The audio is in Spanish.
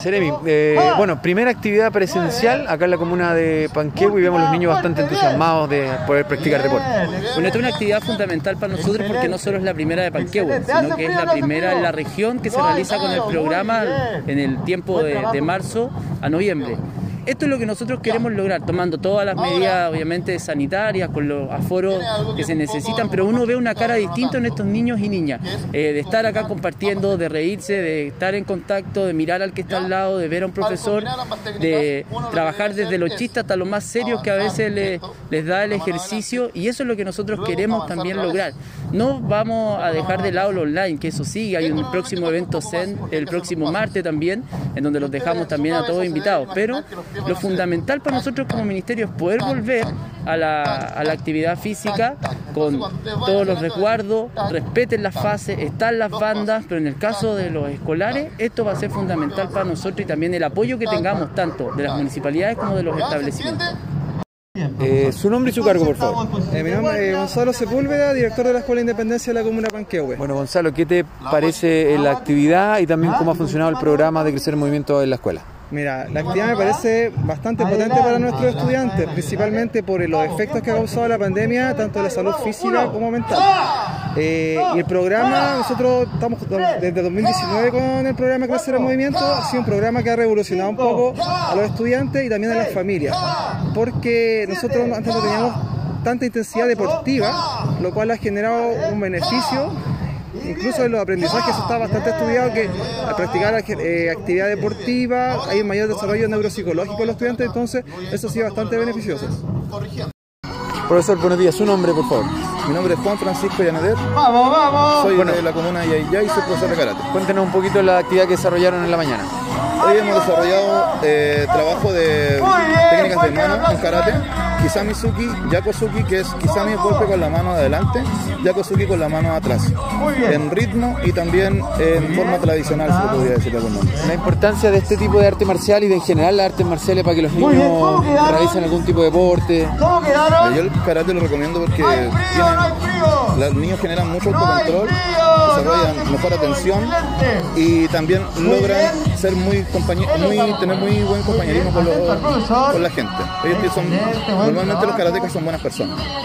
Seremi, eh, bueno, primera actividad presencial acá en la comuna de Panquehue y vemos a los niños bastante entusiasmados de poder practicar deporte. Bueno, esta es una actividad fundamental para nosotros porque no solo es la primera de Panquehue, sino que es la primera en la región que se realiza con el programa en el tiempo de, de marzo a noviembre. Esto es lo que nosotros queremos lograr, tomando todas las medidas, obviamente, sanitarias, con los aforos que se necesitan, pero uno ve una cara distinta en estos niños y niñas, eh, de estar acá compartiendo, de reírse, de estar en contacto, de mirar al que está al lado, de ver a un profesor, de trabajar desde lo chiste hasta lo más serio que a veces les, les da el ejercicio, y eso es lo que nosotros queremos también lograr. No vamos a dejar de lado lo online, que eso sí, hay un próximo evento CEN el próximo martes también, en donde los dejamos también a todos invitados, pero lo fundamental para nosotros como ministerio es poder volver a la, a la actividad física con todos los resguardos, respeten las fases, están las bandas, pero en el caso de los escolares esto va a ser fundamental para nosotros y también el apoyo que tengamos tanto de las municipalidades como de los establecimientos. Eh, su nombre y su cargo, por favor. Eh, mi nombre es Gonzalo Sepúlveda, director de la Escuela Independencia de la Comuna Panquehue. Bueno, Gonzalo, ¿qué te parece la actividad y también cómo ha funcionado el programa de Crecer en Movimiento en la escuela? Mira, la actividad me parece bastante potente para nuestros estudiantes, principalmente por los efectos que ha causado la pandemia, tanto en la salud física como mental. Eh, y el programa, nosotros estamos desde 2019 con el programa Crecer en Movimiento, ha sido un programa que ha revolucionado un poco a los estudiantes y también a las familias, porque nosotros antes no teníamos tanta intensidad deportiva, lo cual ha generado un beneficio incluso en los aprendizajes está bastante estudiado que al practicar eh, actividad deportiva hay un mayor desarrollo neuropsicológico en los estudiantes, entonces eso ha sido bastante beneficioso. Profesor, buenos días. Su nombre, por favor. Mi nombre es Juan Francisco Llanader. ¡Vamos, vamos! Soy de la comuna de Yayay y soy profesor de karate. Cuéntenos un poquito la actividad que desarrollaron en la mañana. Hoy hemos desarrollado eh, trabajo de técnicas de mano en karate Kisami Suki, Yakosuki, que es Kisami golpe con la mano adelante, Yakosuki con la mano atrás. En ritmo y también en forma tradicional, se podría decir de algún. La importancia de este tipo de arte marcial y de en general las artes marciales para que los niños realicen algún tipo de deporte. Yo el karate lo recomiendo porque los niños generan mucho autocontrol, desarrollan mejor atención y también logran ser muy, muy tener muy buen compañerismo con, con la gente. Ellos son Normalmente los karatecas son buenas personas.